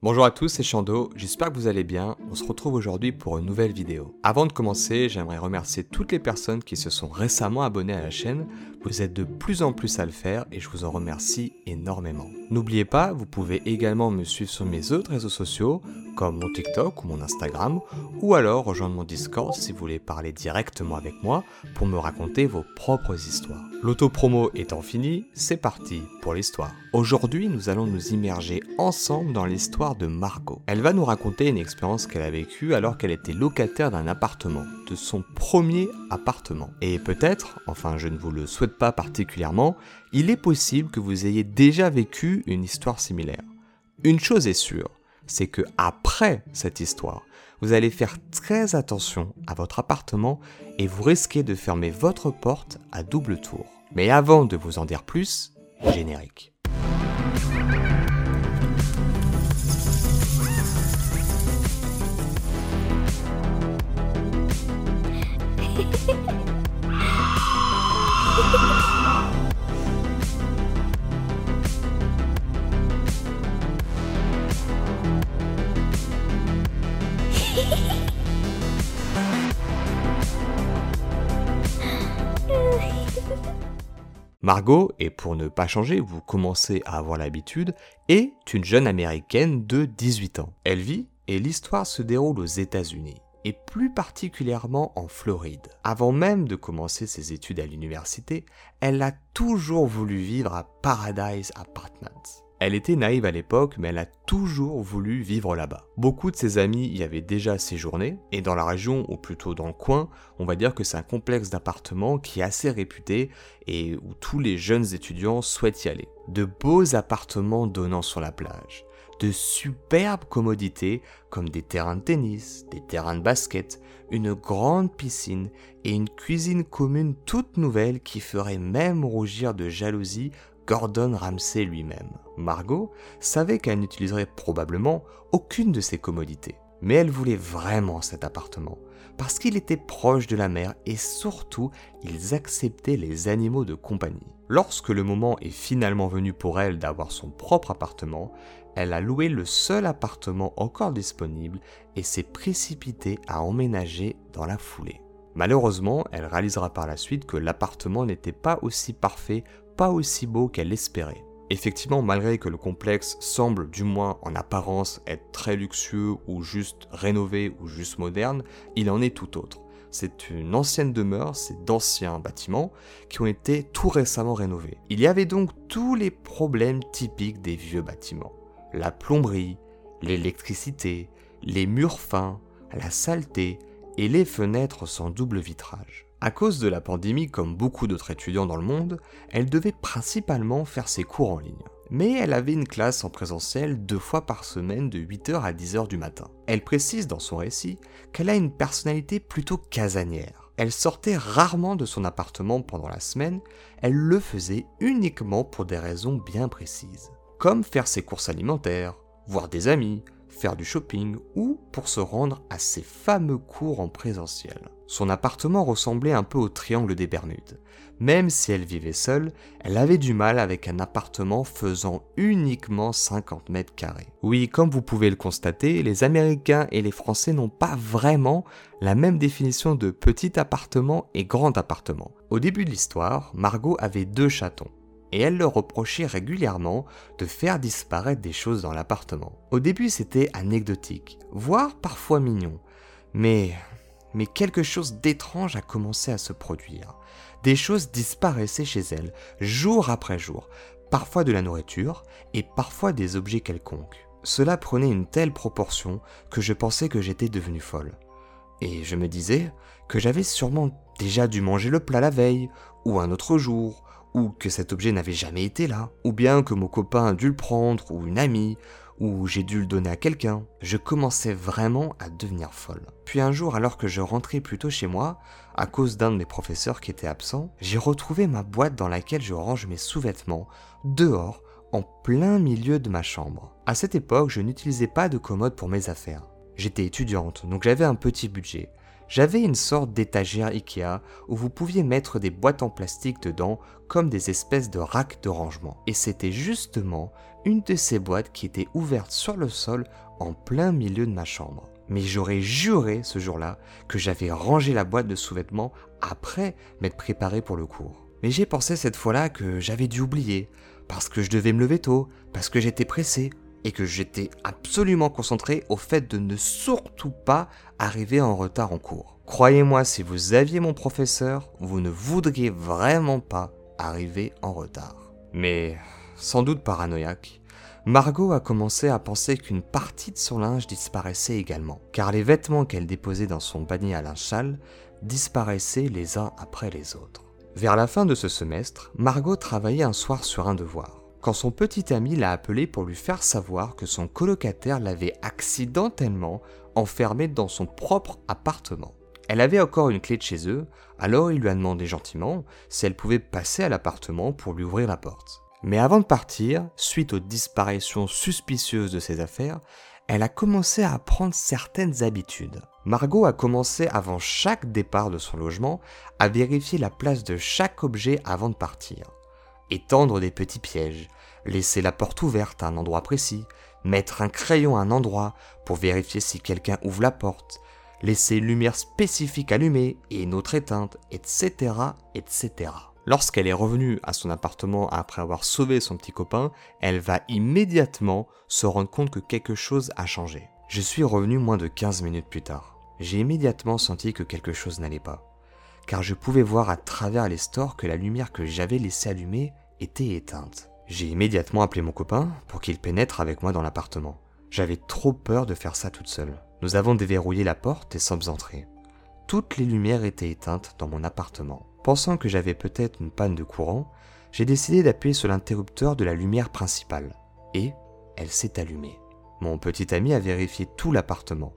Bonjour à tous, c'est Chando, j'espère que vous allez bien. On se retrouve aujourd'hui pour une nouvelle vidéo. Avant de commencer, j'aimerais remercier toutes les personnes qui se sont récemment abonnées à la chaîne. Vous êtes de plus en plus à le faire et je vous en remercie énormément. N'oubliez pas, vous pouvez également me suivre sur mes autres réseaux sociaux, comme mon TikTok ou mon Instagram, ou alors rejoindre mon Discord si vous voulez parler directement avec moi pour me raconter vos propres histoires. L'auto-promo étant fini, c'est parti pour l'histoire. Aujourd'hui, nous allons nous immerger ensemble dans l'histoire de Margot. Elle va nous raconter une expérience qu'elle a vécue alors qu'elle était locataire d'un appartement, de son premier appartement. Et peut-être, enfin je ne vous le souhaite pas particulièrement, il est possible que vous ayez déjà vécu une histoire similaire. Une chose est sûre, c'est que après cette histoire, vous allez faire très attention à votre appartement et vous risquez de fermer votre porte à double tour. Mais avant de vous en dire plus, générique. Margot, et pour ne pas changer, vous commencez à avoir l'habitude, est une jeune américaine de 18 ans. Elle vit et l'histoire se déroule aux États-Unis et plus particulièrement en Floride. Avant même de commencer ses études à l'université, elle a toujours voulu vivre à Paradise Apartments. Elle était naïve à l'époque, mais elle a toujours voulu vivre là-bas. Beaucoup de ses amis y avaient déjà séjourné, et dans la région, ou plutôt dans le coin, on va dire que c'est un complexe d'appartements qui est assez réputé et où tous les jeunes étudiants souhaitent y aller. De beaux appartements donnant sur la plage, de superbes commodités comme des terrains de tennis, des terrains de basket, une grande piscine et une cuisine commune toute nouvelle qui ferait même rougir de jalousie Gordon Ramsay lui-même. Margot savait qu'elle n'utiliserait probablement aucune de ces commodités. Mais elle voulait vraiment cet appartement, parce qu'il était proche de la mer et surtout, ils acceptaient les animaux de compagnie. Lorsque le moment est finalement venu pour elle d'avoir son propre appartement, elle a loué le seul appartement encore disponible et s'est précipitée à emménager dans la foulée. Malheureusement, elle réalisera par la suite que l'appartement n'était pas aussi parfait pas aussi beau qu'elle l'espérait. Effectivement, malgré que le complexe semble, du moins en apparence, être très luxueux ou juste rénové ou juste moderne, il en est tout autre. C'est une ancienne demeure, c'est d'anciens bâtiments qui ont été tout récemment rénovés. Il y avait donc tous les problèmes typiques des vieux bâtiments. La plomberie, l'électricité, les murs fins, la saleté et les fenêtres sans double vitrage. À cause de la pandémie, comme beaucoup d'autres étudiants dans le monde, elle devait principalement faire ses cours en ligne. Mais elle avait une classe en présentiel deux fois par semaine de 8h à 10h du matin. Elle précise dans son récit qu'elle a une personnalité plutôt casanière. Elle sortait rarement de son appartement pendant la semaine, elle le faisait uniquement pour des raisons bien précises. Comme faire ses courses alimentaires, voir des amis, faire du shopping ou pour se rendre à ses fameux cours en présentiel. Son appartement ressemblait un peu au triangle des Bermudes. Même si elle vivait seule, elle avait du mal avec un appartement faisant uniquement 50 mètres carrés. Oui, comme vous pouvez le constater, les Américains et les Français n'ont pas vraiment la même définition de petit appartement et grand appartement. Au début de l'histoire, Margot avait deux chatons et elle leur reprochait régulièrement de faire disparaître des choses dans l'appartement. Au début c'était anecdotique, voire parfois mignon, mais, mais quelque chose d'étrange a commencé à se produire. Des choses disparaissaient chez elle, jour après jour, parfois de la nourriture et parfois des objets quelconques. Cela prenait une telle proportion que je pensais que j'étais devenue folle. Et je me disais que j'avais sûrement déjà dû manger le plat la veille, ou un autre jour, que cet objet n'avait jamais été là, ou bien que mon copain a dû le prendre, ou une amie, ou j'ai dû le donner à quelqu'un. Je commençais vraiment à devenir folle. Puis un jour, alors que je rentrais plutôt chez moi, à cause d'un de mes professeurs qui était absent, j'ai retrouvé ma boîte dans laquelle je range mes sous-vêtements, dehors, en plein milieu de ma chambre. À cette époque, je n'utilisais pas de commode pour mes affaires. J'étais étudiante, donc j'avais un petit budget. J'avais une sorte d'étagère Ikea où vous pouviez mettre des boîtes en plastique dedans comme des espèces de racks de rangement. Et c'était justement une de ces boîtes qui était ouverte sur le sol en plein milieu de ma chambre. Mais j'aurais juré ce jour-là que j'avais rangé la boîte de sous-vêtements après m'être préparé pour le cours. Mais j'ai pensé cette fois-là que j'avais dû oublier, parce que je devais me lever tôt, parce que j'étais pressé, et que j'étais absolument concentré au fait de ne surtout pas arriver en retard en cours. Croyez-moi, si vous aviez mon professeur, vous ne voudriez vraiment pas arriver en retard. Mais, sans doute paranoïaque, Margot a commencé à penser qu'une partie de son linge disparaissait également, car les vêtements qu'elle déposait dans son panier à linge sale disparaissaient les uns après les autres. Vers la fin de ce semestre, Margot travaillait un soir sur un devoir, quand son petit ami l'a appelé pour lui faire savoir que son colocataire l'avait accidentellement enfermé dans son propre appartement. Elle avait encore une clé de chez eux, alors il lui a demandé gentiment si elle pouvait passer à l'appartement pour lui ouvrir la porte. Mais avant de partir, suite aux disparitions suspicieuses de ses affaires, elle a commencé à prendre certaines habitudes. Margot a commencé avant chaque départ de son logement à vérifier la place de chaque objet avant de partir. Étendre des petits pièges, laisser la porte ouverte à un endroit précis, mettre un crayon à un endroit pour vérifier si quelqu'un ouvre la porte, laisser une lumière spécifique allumée et une autre éteinte, etc., etc. Lorsqu'elle est revenue à son appartement après avoir sauvé son petit copain, elle va immédiatement se rendre compte que quelque chose a changé. Je suis revenu moins de 15 minutes plus tard. J'ai immédiatement senti que quelque chose n'allait pas, car je pouvais voir à travers les stores que la lumière que j'avais laissée allumée était éteinte. J'ai immédiatement appelé mon copain pour qu'il pénètre avec moi dans l'appartement. J'avais trop peur de faire ça toute seule. Nous avons déverrouillé la porte et sommes entrés. Toutes les lumières étaient éteintes dans mon appartement. Pensant que j'avais peut-être une panne de courant, j'ai décidé d'appuyer sur l'interrupteur de la lumière principale. Et elle s'est allumée. Mon petit ami a vérifié tout l'appartement.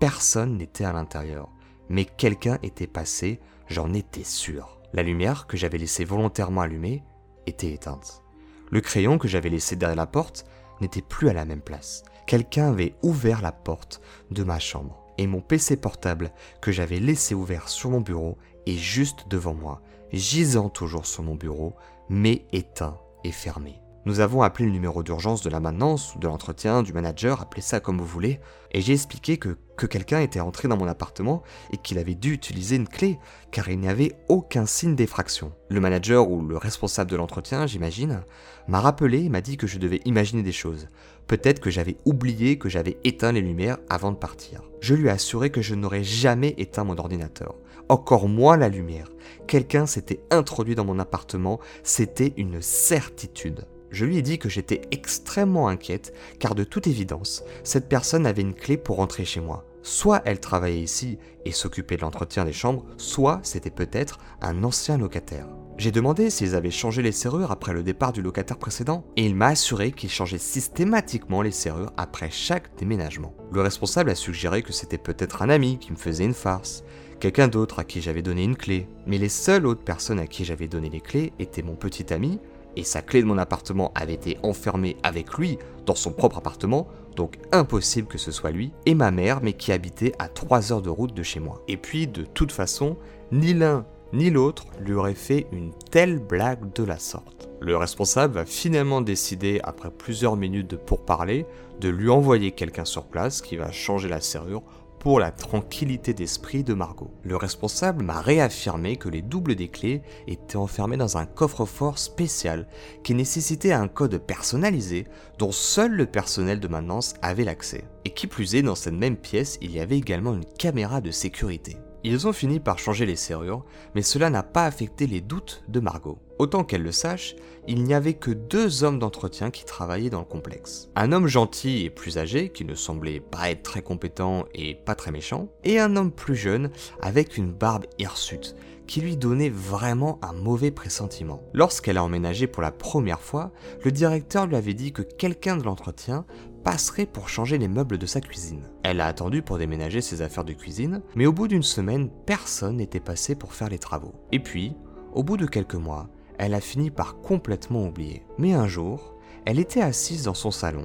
Personne n'était à l'intérieur. Mais quelqu'un était passé, j'en étais sûr. La lumière que j'avais laissée volontairement allumée était éteinte. Le crayon que j'avais laissé derrière la porte n'était plus à la même place. Quelqu'un avait ouvert la porte de ma chambre. Et mon PC portable que j'avais laissé ouvert sur mon bureau juste devant moi, gisant toujours sur mon bureau, mais éteint et fermé. Nous avons appelé le numéro d'urgence de la maintenance ou de l'entretien, du manager, appelez ça comme vous voulez, et j'ai expliqué que, que quelqu'un était entré dans mon appartement et qu'il avait dû utiliser une clé, car il n'y avait aucun signe d'effraction. Le manager ou le responsable de l'entretien, j'imagine, m'a rappelé et m'a dit que je devais imaginer des choses. Peut-être que j'avais oublié que j'avais éteint les lumières avant de partir. Je lui ai assuré que je n'aurais jamais éteint mon ordinateur, encore moins la lumière. Quelqu'un s'était introduit dans mon appartement, c'était une certitude. Je lui ai dit que j'étais extrêmement inquiète, car de toute évidence, cette personne avait une clé pour rentrer chez moi. Soit elle travaillait ici et s'occupait de l'entretien des chambres, soit c'était peut-être un ancien locataire. J'ai demandé s'ils avaient changé les serrures après le départ du locataire précédent, et il m'a assuré qu'ils changeaient systématiquement les serrures après chaque déménagement. Le responsable a suggéré que c'était peut-être un ami qui me faisait une farse, quelqu'un d'autre à qui j'avais donné une clé, mais les seules autres personnes à qui j'avais donné les clés étaient mon petit ami, et sa clé de mon appartement avait été enfermée avec lui dans son propre appartement, donc impossible que ce soit lui, et ma mère, mais qui habitait à 3 heures de route de chez moi. Et puis, de toute façon, ni l'un ni l'autre lui aurait fait une telle blague de la sorte. Le responsable va finalement décider, après plusieurs minutes de pourparler, de lui envoyer quelqu'un sur place qui va changer la serrure pour la tranquillité d'esprit de Margot. Le responsable m'a réaffirmé que les doubles des clés étaient enfermés dans un coffre-fort spécial qui nécessitait un code personnalisé dont seul le personnel de maintenance avait l'accès. Et qui plus est, dans cette même pièce, il y avait également une caméra de sécurité. Ils ont fini par changer les serrures, mais cela n'a pas affecté les doutes de Margot. Autant qu'elle le sache, il n'y avait que deux hommes d'entretien qui travaillaient dans le complexe. Un homme gentil et plus âgé, qui ne semblait pas être très compétent et pas très méchant, et un homme plus jeune, avec une barbe hirsute, qui lui donnait vraiment un mauvais pressentiment. Lorsqu'elle a emménagé pour la première fois, le directeur lui avait dit que quelqu'un de l'entretien passerait pour changer les meubles de sa cuisine. Elle a attendu pour déménager ses affaires de cuisine, mais au bout d'une semaine, personne n'était passé pour faire les travaux. Et puis, au bout de quelques mois, elle a fini par complètement oublier. Mais un jour, elle était assise dans son salon,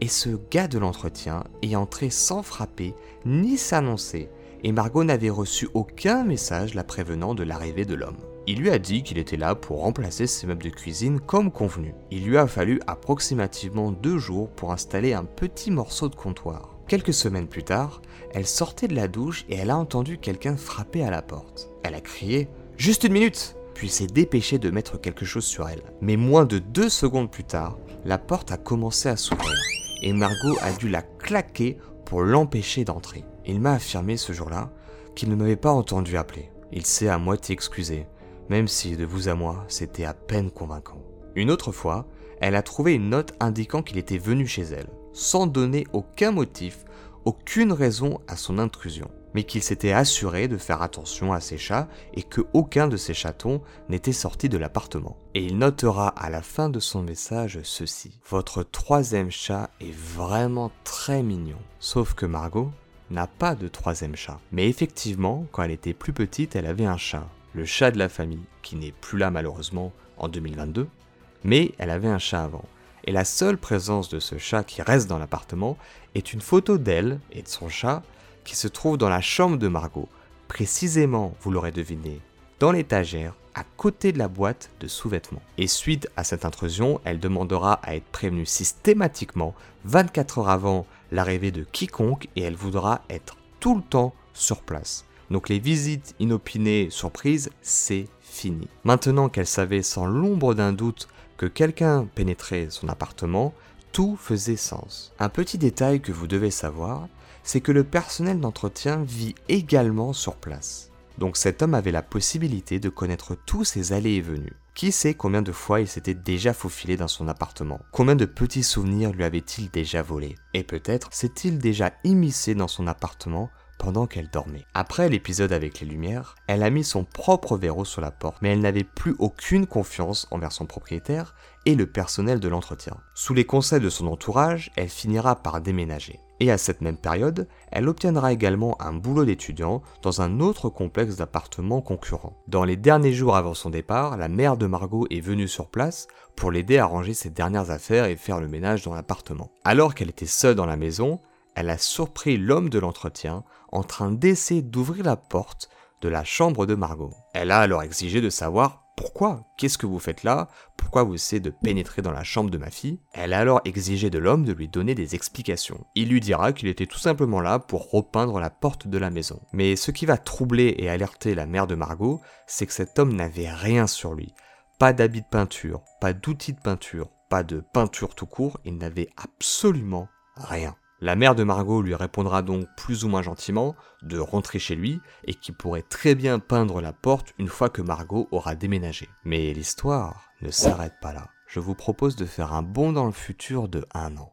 et ce gars de l'entretien est entré sans frapper ni s'annoncer, et Margot n'avait reçu aucun message la prévenant de l'arrivée de l'homme. Il lui a dit qu'il était là pour remplacer ses meubles de cuisine comme convenu. Il lui a fallu approximativement deux jours pour installer un petit morceau de comptoir. Quelques semaines plus tard, elle sortait de la douche et elle a entendu quelqu'un frapper à la porte. Elle a crié Juste une minute puis s'est dépêchée de mettre quelque chose sur elle. Mais moins de deux secondes plus tard, la porte a commencé à s'ouvrir et Margot a dû la claquer pour l'empêcher d'entrer. Il m'a affirmé ce jour-là qu'il ne m'avait pas entendu appeler. Il s'est à moitié excusé, même si de vous à moi, c'était à peine convaincant. Une autre fois, elle a trouvé une note indiquant qu'il était venu chez elle, sans donner aucun motif, aucune raison à son intrusion, mais qu'il s'était assuré de faire attention à ses chats et que aucun de ses chatons n'était sorti de l'appartement. Et il notera à la fin de son message ceci. Votre troisième chat est vraiment très mignon. Sauf que Margot n'a pas de troisième chat. Mais effectivement, quand elle était plus petite, elle avait un chat, le chat de la famille, qui n'est plus là malheureusement en 2022, mais elle avait un chat avant. Et la seule présence de ce chat qui reste dans l'appartement est une photo d'elle et de son chat qui se trouve dans la chambre de Margot, précisément, vous l'aurez deviné, dans l'étagère à côté de la boîte de sous-vêtements. Et suite à cette intrusion, elle demandera à être prévenue systématiquement 24 heures avant l'arrivée de quiconque et elle voudra être tout le temps sur place. Donc les visites inopinées surprises, c'est fini. Maintenant qu'elle savait sans l'ombre d'un doute que quelqu'un pénétrait son appartement, tout faisait sens. Un petit détail que vous devez savoir, c'est que le personnel d'entretien vit également sur place. Donc cet homme avait la possibilité de connaître tous ses allées et venues. Qui sait combien de fois il s'était déjà faufilé dans son appartement? Combien de petits souvenirs lui avait-il déjà volé Et peut-être s'est-il déjà immiscé dans son appartement pendant qu'elle dormait. Après l'épisode avec les lumières, elle a mis son propre verrou sur la porte, mais elle n'avait plus aucune confiance envers son propriétaire et le personnel de l'entretien. Sous les conseils de son entourage, elle finira par déménager. Et à cette même période, elle obtiendra également un boulot d'étudiant dans un autre complexe d'appartements concurrents. Dans les derniers jours avant son départ, la mère de Margot est venue sur place pour l'aider à ranger ses dernières affaires et faire le ménage dans l'appartement. Alors qu'elle était seule dans la maison, elle a surpris l'homme de l'entretien en train d'essayer d'ouvrir la porte de la chambre de Margot. Elle a alors exigé de savoir pourquoi Qu'est-ce que vous faites là Pourquoi vous essayez de pénétrer dans la chambre de ma fille Elle a alors exigé de l'homme de lui donner des explications. Il lui dira qu'il était tout simplement là pour repeindre la porte de la maison. Mais ce qui va troubler et alerter la mère de Margot, c'est que cet homme n'avait rien sur lui. Pas d'habit de peinture, pas d'outils de peinture, pas de peinture tout court, il n'avait absolument rien. La mère de Margot lui répondra donc plus ou moins gentiment de rentrer chez lui et qu'il pourrait très bien peindre la porte une fois que Margot aura déménagé. Mais l'histoire ne s'arrête pas là. Je vous propose de faire un bond dans le futur de un an.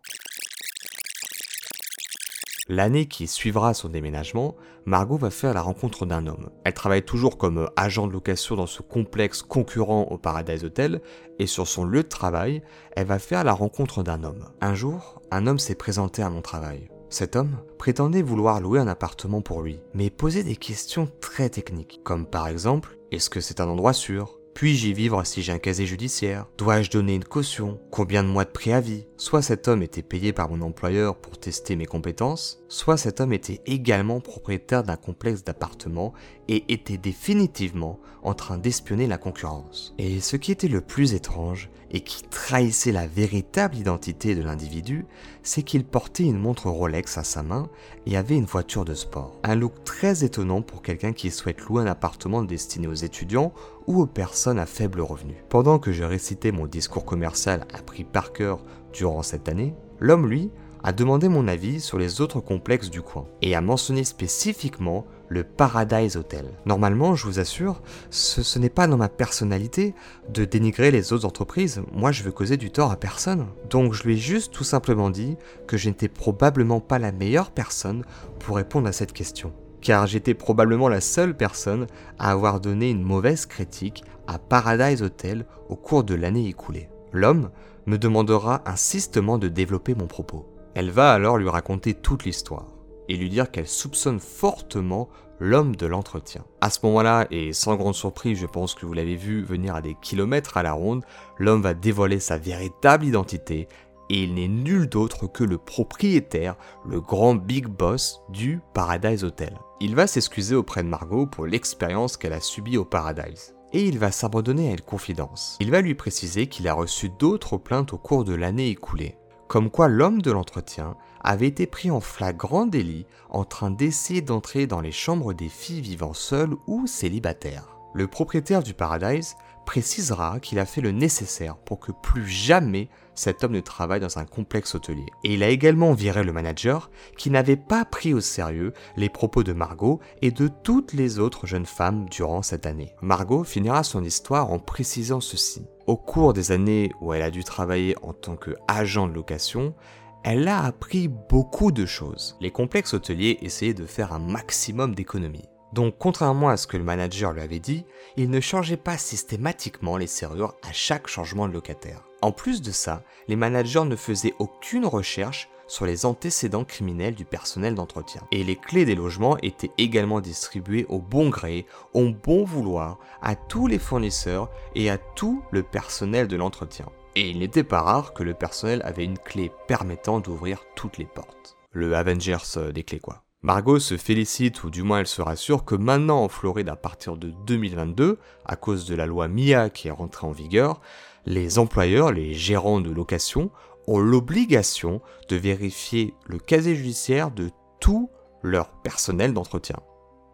L'année qui suivra son déménagement, Margot va faire la rencontre d'un homme. Elle travaille toujours comme agent de location dans ce complexe concurrent au Paradise Hotel et sur son lieu de travail, elle va faire la rencontre d'un homme. Un jour, un homme s'est présenté à mon travail. Cet homme prétendait vouloir louer un appartement pour lui, mais posait des questions très techniques, comme par exemple, est-ce que c'est un endroit sûr? Puis-je y vivre si j'ai un casier judiciaire? Dois-je donner une caution? Combien de mois de préavis? Soit cet homme était payé par mon employeur pour tester mes compétences, soit cet homme était également propriétaire d'un complexe d'appartements et était définitivement en train d'espionner la concurrence. Et ce qui était le plus étrange, et qui trahissait la véritable identité de l'individu, c'est qu'il portait une montre Rolex à sa main et avait une voiture de sport. Un look très étonnant pour quelqu'un qui souhaite louer un appartement destiné aux étudiants ou aux personnes à faible revenu. Pendant que je récitais mon discours commercial appris par cœur durant cette année, l'homme, lui, a demandé mon avis sur les autres complexes du coin et a mentionné spécifiquement Paradise Hotel. Normalement, je vous assure, ce, n'est pas dans ma personnalité de dénigrer les autres entreprises, moi je veux causer du tort à personne. Donc je lui ai juste tout simplement dit que je n'étais probablement pas la meilleure personne pour répondre à cette question. Car j'étais probablement la seule personne à avoir donné une mauvaise critique à Paradise Hotel au cours de l'année écoulée. L'homme me demandera insistement de développer mon propos. Elle va alors lui raconter toute l'histoire et lui dire qu'elle soupçonne fortement l'homme de l'entretien. À ce moment-là, et sans grande surprise, je pense que vous l'avez vu venir à des kilomètres à la ronde, l'homme va dévoiler sa véritable identité et il n'est nul d'autre que le propriétaire, le grand big boss du Paradise Hotel. Il va s'excuser auprès de Margot pour l'expérience qu'elle a subie au Paradise. et il va s'abandonner à une confidence. Il va lui préciser qu'il a reçu d'autres plaintes au cours de l'année écoulée, comme quoi l'homme de l'entretien avait été pris en flagrant délit en train d'essayer d'entrer dans les chambres des filles vivant seules ou célibataires. Le propriétaire du Paradise précisera qu'il a fait le nécessaire pour que plus jamais cet homme ne travaille dans un complexe hôtelier. Et il a également viré le manager qui n'avait pas pris au sérieux les propos de Margot et de toutes les autres jeunes femmes durant cette année. Margot finira son histoire en précisant ceci. Au cours des années où elle a dû travailler en tant qu'agent de location, elle a appris beaucoup de choses. Les complexes hôteliers essayaient de faire un maximum d'économies. Donc contrairement à ce que le manager lui avait dit, il ne changeait pas systématiquement les serrures à chaque changement de locataire. En plus de ça, les managers ne faisaient aucune recherche sur les antécédents criminels du personnel d'entretien. Et les clés des logements étaient également distribuées au bon gré, au bon vouloir, à tous les fournisseurs et à tout le personnel de l'entretien. Et il n'était pas rare que le personnel avait une clé permettant d'ouvrir toutes les portes. Le Avengers euh, des clés quoi. Margot se félicite, ou du moins elle se rassure, que maintenant en Floride, à partir de 2022, à cause de la loi MIA qui est rentrée en vigueur, les employeurs, les gérants de location, ont l'obligation de vérifier le casier judiciaire de tout leur personnel d'entretien.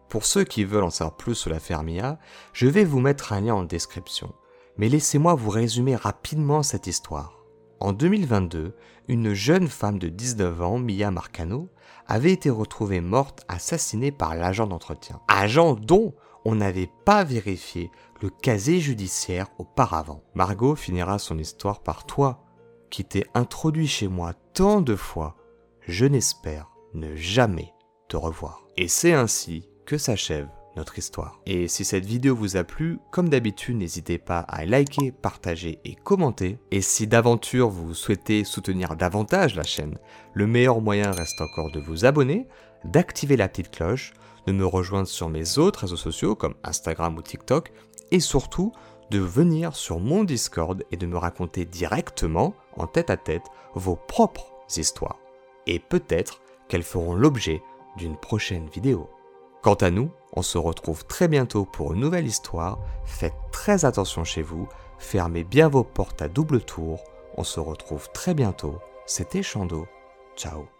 Pour ceux qui veulent en savoir plus sur l'affaire MIA, je vais vous mettre un lien en description. Mais laissez-moi vous résumer rapidement cette histoire. En 2022, une jeune femme de 19 ans, Mia Marcano, avait été retrouvée morte assassinée par l'agent d'entretien. Agent dont on n'avait pas vérifié le casier judiciaire auparavant. Margot finira son histoire par toi, qui t'es introduit chez moi tant de fois, je n'espère ne jamais te revoir. Et c'est ainsi que s'achève notre histoire. Et si cette vidéo vous a plu, comme d'habitude, n'hésitez pas à liker, partager et commenter. Et si d'aventure vous souhaitez soutenir davantage la chaîne, le meilleur moyen reste encore de vous abonner, d'activer la petite cloche, de me rejoindre sur mes autres réseaux sociaux comme Instagram ou TikTok, et surtout de venir sur mon Discord et de me raconter directement, en tête à tête, vos propres histoires. Et peut-être qu'elles feront l'objet d'une prochaine vidéo. Quant à nous, on se retrouve très bientôt pour une nouvelle histoire. Faites très attention chez vous, fermez bien vos portes à double tour. On se retrouve très bientôt. C'était Chando. Ciao